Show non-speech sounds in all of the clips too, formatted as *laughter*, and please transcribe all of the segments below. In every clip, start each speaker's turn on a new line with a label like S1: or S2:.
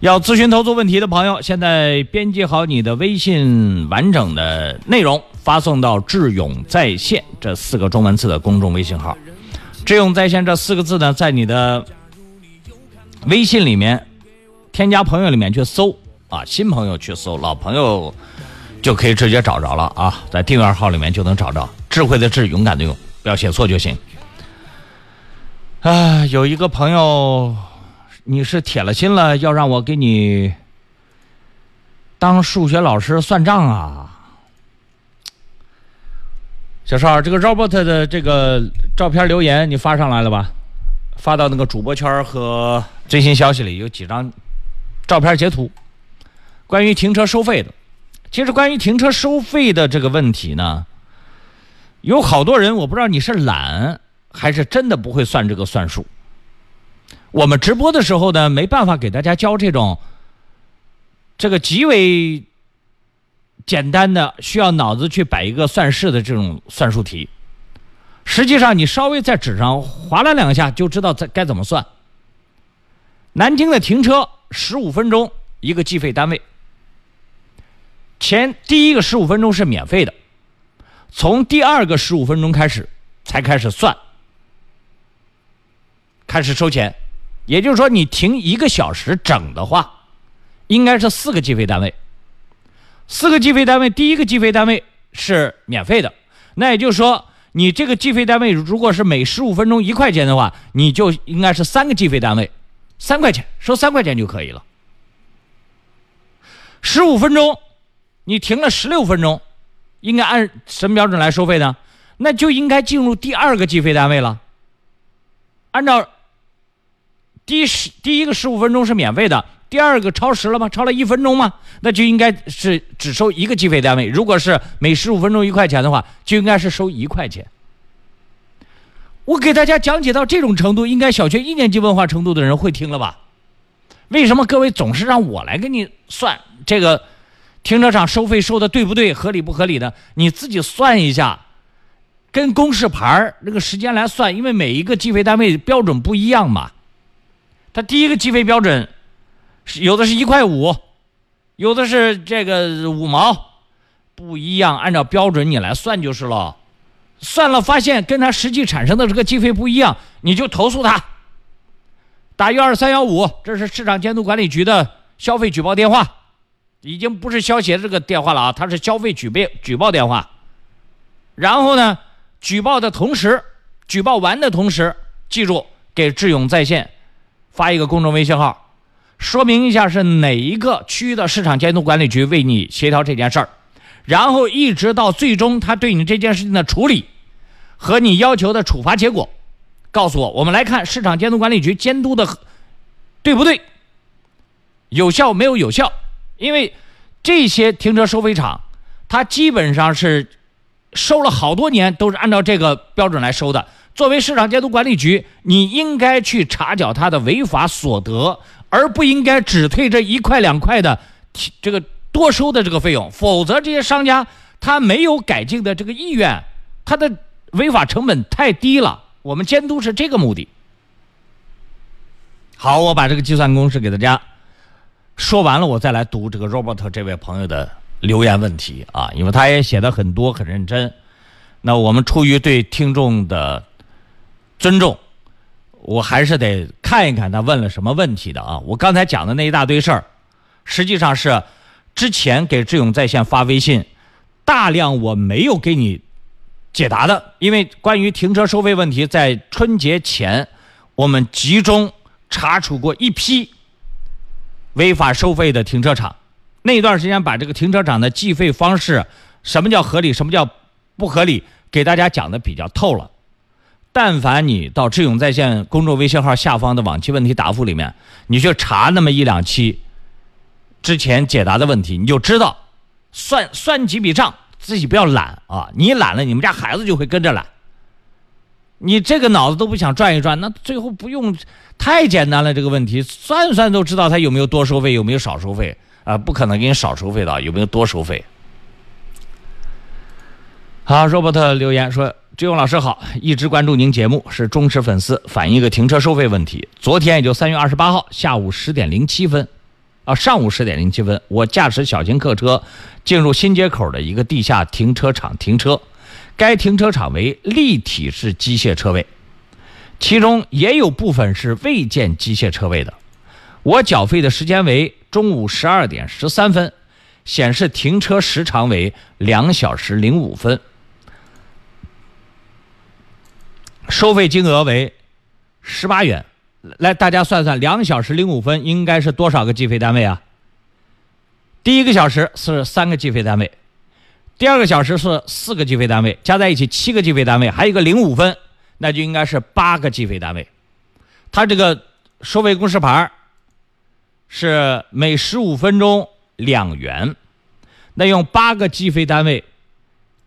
S1: 要咨询投资问题的朋友，现在编辑好你的微信完整的内容，发送到“智勇在线”这四个中文字的公众微信号。“智勇在线”这四个字呢，在你的微信里面添加朋友里面去搜啊，新朋友去搜，老朋友就可以直接找着了啊，在订阅号里面就能找着。智慧的智，勇敢的勇，不要写错就行。啊，有一个朋友。你是铁了心了要让我给你当数学老师算账啊，小邵，这个 Robert 的这个照片留言你发上来了吧？发到那个主播圈和最新消息里有几张照片截图，关于停车收费的。其实关于停车收费的这个问题呢，有好多人我不知道你是懒还是真的不会算这个算数。我们直播的时候呢，没办法给大家教这种这个极为简单的、需要脑子去摆一个算式的这种算术题。实际上，你稍微在纸上划拉两下，就知道在该怎么算。南京的停车十五分钟一个计费单位，前第一个十五分钟是免费的，从第二个十五分钟开始才开始算，开始收钱。也就是说，你停一个小时整的话，应该是四个计费单位。四个计费单位，第一个计费单位是免费的。那也就是说，你这个计费单位如果是每十五分钟一块钱的话，你就应该是三个计费单位，三块钱收三块钱就可以了。十五分钟，你停了十六分钟，应该按什么标准来收费呢？那就应该进入第二个计费单位了。按照。第十第一个十五分钟是免费的，第二个超时了吗？超了一分钟吗？那就应该是只收一个计费单位。如果是每十五分钟一块钱的话，就应该是收一块钱。我给大家讲解到这种程度，应该小学一年级文化程度的人会听了吧？为什么各位总是让我来给你算这个停车场收费收的对不对、合理不合理的？你自己算一下，跟公示牌那个时间来算，因为每一个计费单位标准不一样嘛。他第一个计费标准，是有的是一块五，有的是这个五毛，不一样。按照标准你来算就是了。算了发现跟他实际产生的这个计费不一样，你就投诉他。打幺二三幺五，这是市场监督管理局的消费举报电话，已经不是消协这个电话了啊，它是消费举报举报电话。然后呢，举报的同时，举报完的同时，记住给智勇在线。发一个公众微信号，说明一下是哪一个区的市场监督管理局为你协调这件事儿，然后一直到最终他对你这件事情的处理和你要求的处罚结果，告诉我。我们来看市场监督管理局监督的对不对，有效没有有效？因为这些停车收费场，它基本上是收了好多年，都是按照这个标准来收的。作为市场监督管理局，你应该去查缴他的违法所得，而不应该只退这一块两块的这个多收的这个费用。否则，这些商家他没有改进的这个意愿，他的违法成本太低了。我们监督是这个目的。好，我把这个计算公式给大家说完了，我再来读这个 Robert 这位朋友的留言问题啊，因为他也写的很多很认真。那我们出于对听众的。尊重，我还是得看一看他问了什么问题的啊！我刚才讲的那一大堆事儿，实际上是之前给志勇在线发微信，大量我没有给你解答的，因为关于停车收费问题，在春节前我们集中查处过一批违法收费的停车场，那段时间把这个停车场的计费方式，什么叫合理，什么叫不合理，给大家讲的比较透了。但凡你到智勇在线公众微信号下方的往期问题答复里面，你去查那么一两期之前解答的问题，你就知道算算几笔账，自己不要懒啊！你懒了，你们家孩子就会跟着懒。你这个脑子都不想转一转，那最后不用太简单了。这个问题算算都知道他有没有多收费，有没有少收费啊？不可能给你少收费的，有没有多收费？好，罗伯特留言说。志勇老师好，一直关注您节目，是忠实粉丝。反映一个停车收费问题。昨天也就三月二十八号下午十点零七分，啊，上午十点零七分，我驾驶小型客车进入新街口的一个地下停车场停车，该停车场为立体式机械车位，其中也有部分是未建机械车位的。我缴费的时间为中午十二点十三分，显示停车时长为两小时零五分，收费金额为十八元。来，大家算算，两小时零五分应该是多少个计费单位啊？第一个小时是三个计费单位，第二个小时是四个计费单位，加在一起七个计费单位，还有一个零五分，那就应该是八个计费单位。它这个收费公示牌是每十五分钟两元，那用八个计费单位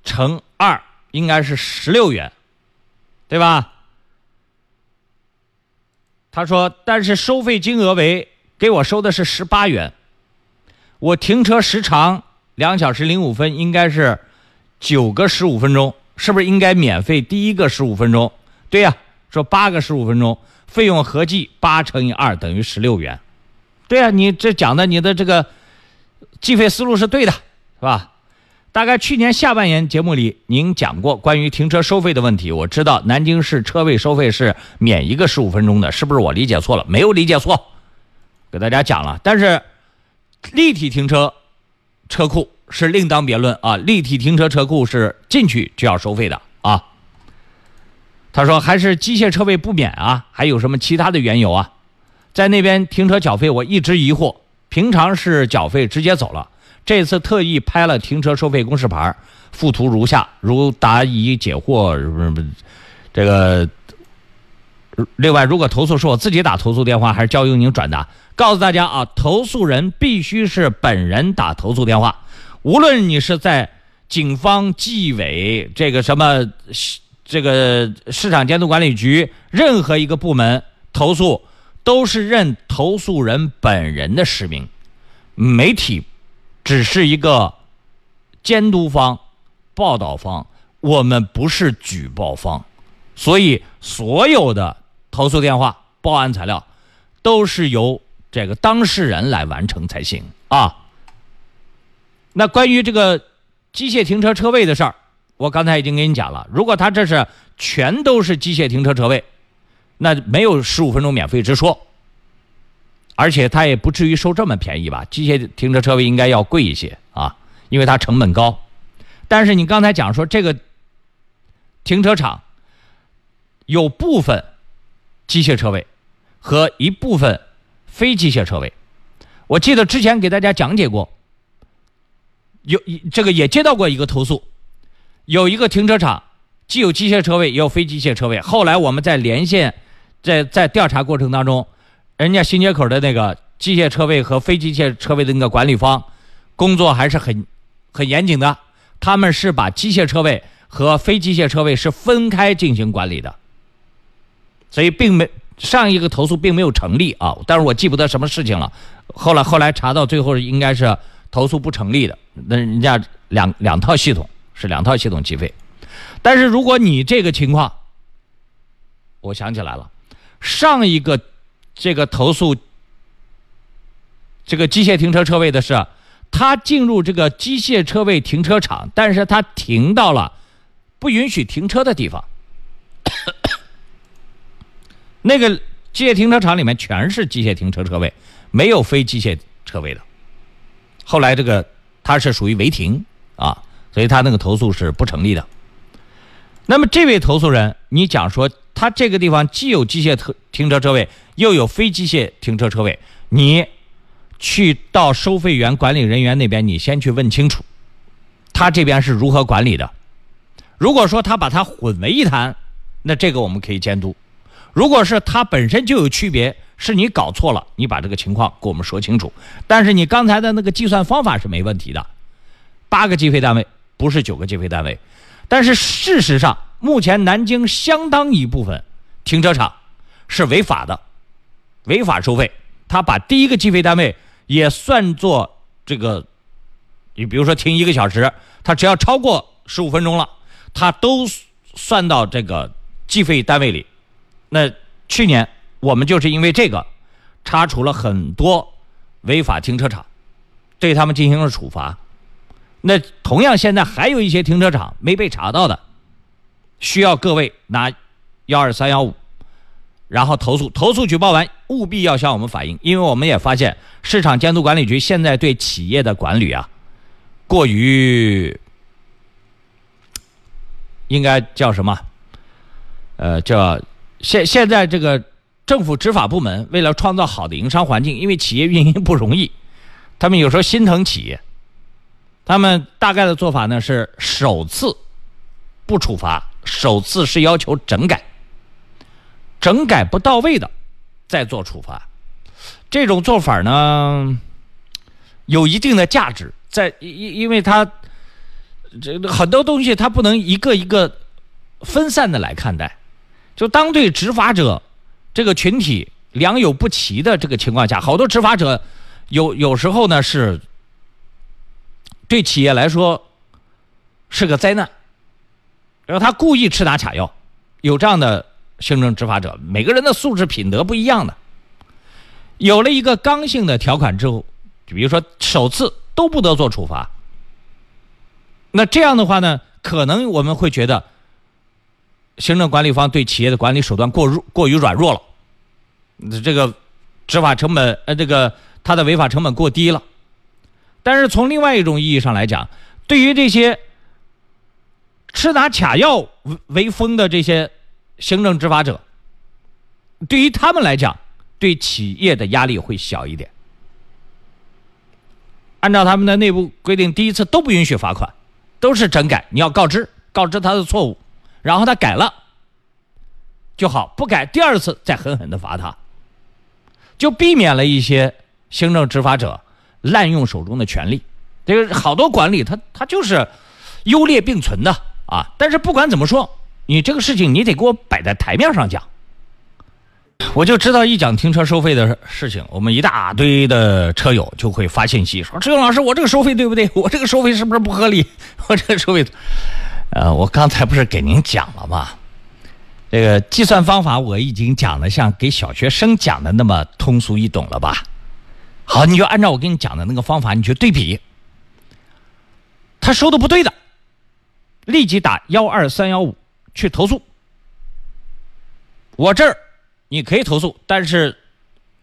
S1: 乘二，应该是十六元，对吧？他说：“但是收费金额为给我收的是十八元，我停车时长两小时零五分，应该是九个十五分钟，是不是应该免费第一个十五分钟？对呀，说八个十五分钟，费用合计八乘以二等于十六元，对呀，你这讲的你的这个计费思路是对的，是吧？”大概去年下半年节目里，您讲过关于停车收费的问题。我知道南京市车位收费是免一个十五分钟的，是不是我理解错了？没有理解错，给大家讲了。但是立体停车车库是另当别论啊！立体停车车库是进去就要收费的啊。他说还是机械车位不免啊？还有什么其他的缘由啊？在那边停车缴费，我一直疑惑，平常是缴费直接走了。这次特意拍了停车收费公示牌，附图如下，如答疑解惑。这个另外，如果投诉是我自己打投诉电话，还是交由您转达？告诉大家啊，投诉人必须是本人打投诉电话，无论你是在警方、纪委、这个什么、这个市场监督管理局任何一个部门投诉，都是认投诉人本人的实名，媒体。只是一个监督方、报道方，我们不是举报方，所以所有的投诉电话、报案材料都是由这个当事人来完成才行啊。那关于这个机械停车车位的事儿，我刚才已经给你讲了。如果他这是全都是机械停车车位，那没有十五分钟免费之说。而且它也不至于收这么便宜吧？机械停车车位应该要贵一些啊，因为它成本高。但是你刚才讲说这个停车场有部分机械车位和一部分非机械车位，我记得之前给大家讲解过，有这个也接到过一个投诉，有一个停车场既有机械车位也有非机械车位。后来我们在连线，在在调查过程当中。人家新街口的那个机械车位和非机械车位的那个管理方，工作还是很很严谨的。他们是把机械车位和非机械车位是分开进行管理的，所以并没上一个投诉并没有成立啊。但是我记不得什么事情了。后来后来查到最后应该是投诉不成立的。那人家两两套系统是两套系统计费，但是如果你这个情况，我想起来了，上一个。这个投诉，这个机械停车车位的是，他进入这个机械车位停车场，但是他停到了不允许停车的地方。*coughs* 那个机械停车场里面全是机械停车车位，没有非机械车位的。后来这个他是属于违停啊，所以他那个投诉是不成立的。那么这位投诉人，你讲说他这个地方既有机械停停车车位。又有非机械停车车位，你去到收费员管理人员那边，你先去问清楚，他这边是如何管理的。如果说他把它混为一谈，那这个我们可以监督；如果是他本身就有区别，是你搞错了，你把这个情况给我们说清楚。但是你刚才的那个计算方法是没问题的，八个计费单位不是九个计费单位，但是事实上，目前南京相当一部分停车场是违法的。违法收费，他把第一个计费单位也算作这个，你比如说停一个小时，他只要超过十五分钟了，他都算到这个计费单位里。那去年我们就是因为这个，查处了很多违法停车场，对他们进行了处罚。那同样，现在还有一些停车场没被查到的，需要各位拿幺二三幺五，然后投诉，投诉举报完务必要向我们反映，因为我们也发现市场监督管理局现在对企业的管理啊，过于应该叫什么？呃，叫现现在这个政府执法部门为了创造好的营商环境，因为企业运营不容易，他们有时候心疼企业。他们大概的做法呢是首次不处罚，首次是要求整改，整改不到位的再做处罚。这种做法呢有一定的价值，在因因为它这很多东西它不能一个一个分散的来看待。就当对执法者这个群体良莠不齐的这个情况下，好多执法者有有时候呢是。对企业来说是个灾难，然后他故意吃拿卡要，有这样的行政执法者，每个人的素质品德不一样的。有了一个刚性的条款之后，比如说首次都不得做处罚，那这样的话呢，可能我们会觉得行政管理方对企业的管理手段过弱过于软弱了，这个执法成本呃，这个他的违法成本过低了。但是从另外一种意义上来讲，对于这些吃拿卡要为为风的这些行政执法者，对于他们来讲，对企业的压力会小一点。按照他们的内部规定，第一次都不允许罚款，都是整改。你要告知，告知他的错误，然后他改了就好，不改第二次再狠狠的罚他，就避免了一些行政执法者。滥用手中的权力，这个好多管理，他他就是优劣并存的啊。但是不管怎么说，你这个事情你得给我摆在台面上讲。我就知道一讲停车收费的事情，我们一大堆的车友就会发信息说：“志勇老师，我这个收费对不对？我这个收费是不是不合理？*laughs* 我这个收费……呃，我刚才不是给您讲了吗？这个计算方法我已经讲的像给小学生讲的那么通俗易懂了吧？”好，你就按照我给你讲的那个方法，你去对比。他收的不对的，立即打幺二三幺五去投诉。我这儿你可以投诉，但是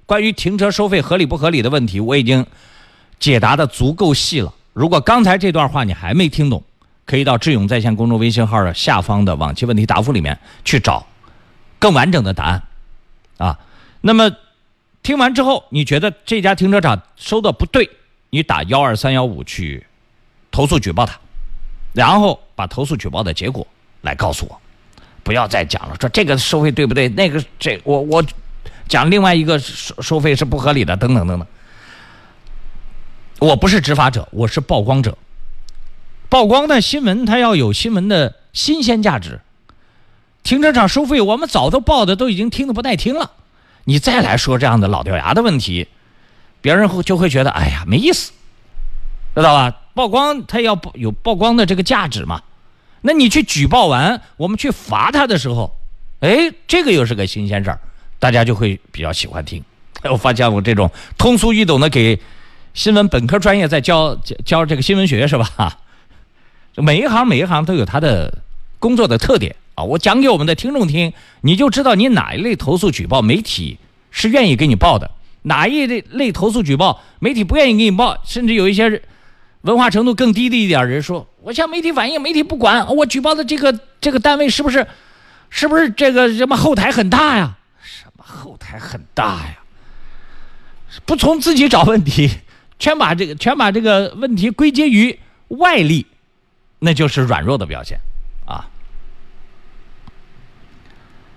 S1: 关于停车收费合理不合理的问题，我已经解答的足够细了。如果刚才这段话你还没听懂，可以到智勇在线公众微信号的下方的往期问题答复里面去找更完整的答案啊。那么。听完之后，你觉得这家停车场收的不对，你打幺二三幺五去投诉举报他，然后把投诉举报的结果来告诉我，不要再讲了，说这个收费对不对？那个这我我讲另外一个收收费是不合理的，等等等等。我不是执法者，我是曝光者。曝光的新闻它要有新闻的新鲜价值。停车场收费我们早都报的都已经听得不耐听了。你再来说这样的老掉牙的问题，别人会就会觉得哎呀没意思，知道吧？曝光他要有曝光的这个价值嘛？那你去举报完，我们去罚他的时候，哎，这个又是个新鲜事儿，大家就会比较喜欢听。*laughs* 我发现我这种通俗易懂的给新闻本科专业在教教这个新闻学是吧？*laughs* 每一行每一行都有他的工作的特点。啊，我讲给我们的听众听，你就知道你哪一类投诉举报媒体是愿意给你报的，哪一类类投诉举报媒体不愿意给你报，甚至有一些文化程度更低的一点人说，我向媒体反映，媒体不管，我举报的这个这个单位是不是是不是这个什么后台很大呀？什么后台很大呀？不从自己找问题，全把这个全把这个问题归结于外力，那就是软弱的表现啊。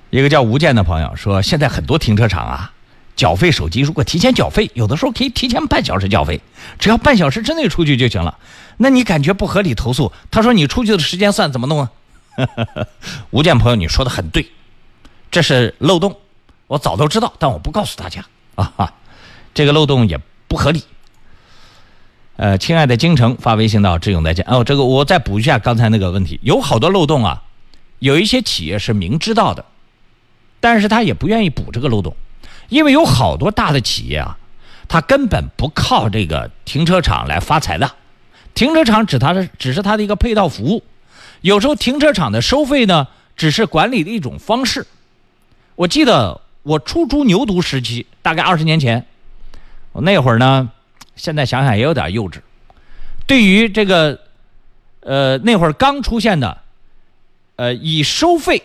S1: 一个叫吴健的朋友说：“现在很多停车场啊，缴费手机如果提前缴费，有的时候可以提前半小时缴费，只要半小时之内出去就行了。那你感觉不合理投诉？他说你出去的时间算怎么弄啊？” *laughs* 吴建朋友，你说的很对，这是漏洞，我早都知道，但我不告诉大家啊哈，这个漏洞也不合理。呃，亲爱的京城发微信到志勇再见哦，这个我再补一下刚才那个问题，有好多漏洞啊，有一些企业是明知道的。但是他也不愿意补这个漏洞，因为有好多大的企业啊，它根本不靠这个停车场来发财的，停车场只他的只是它的一个配套服务。有时候停车场的收费呢，只是管理的一种方式。我记得我初出牛犊时期，大概二十年前，我那会儿呢，现在想想也有点幼稚。对于这个，呃，那会儿刚出现的，呃，以收费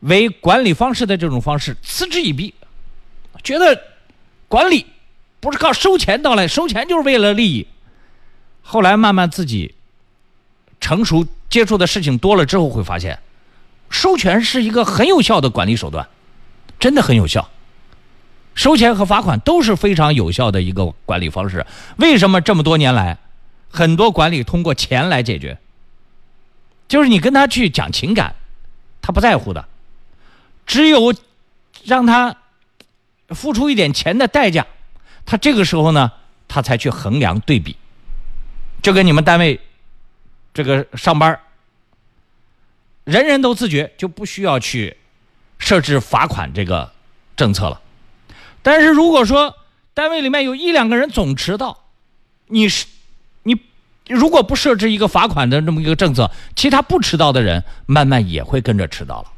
S1: 为管理方式的这种方式，嗤之以鼻，觉得管理不是靠收钱到来，收钱就是为了利益。后来慢慢自己成熟。接触的事情多了之后，会发现，收钱是一个很有效的管理手段，真的很有效。收钱和罚款都是非常有效的一个管理方式。为什么这么多年来，很多管理通过钱来解决？就是你跟他去讲情感，他不在乎的。只有让他付出一点钱的代价，他这个时候呢，他才去衡量对比。就跟你们单位。这个上班人人都自觉，就不需要去设置罚款这个政策了。但是如果说单位里面有一两个人总迟到，你是你如果不设置一个罚款的这么一个政策，其他不迟到的人慢慢也会跟着迟到了。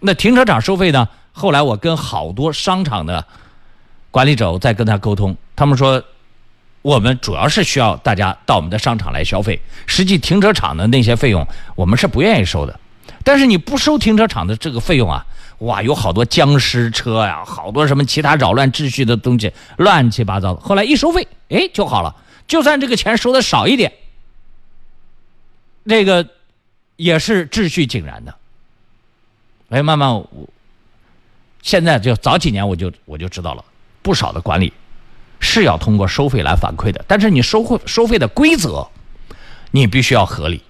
S1: 那停车场收费呢？后来我跟好多商场的管理者我在跟他沟通，他们说。我们主要是需要大家到我们的商场来消费，实际停车场的那些费用我们是不愿意收的。但是你不收停车场的这个费用啊，哇，有好多僵尸车呀，好多什么其他扰乱秩序的东西，乱七八糟的。后来一收费，哎，就好了。就算这个钱收的少一点，这个也是秩序井然的。哎，慢慢我现在就早几年我就我就知道了，不少的管理。是要通过收费来反馈的，但是你收费收费的规则，你必须要合理，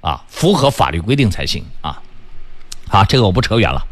S1: 啊，符合法律规定才行啊。好，这个我不扯远了。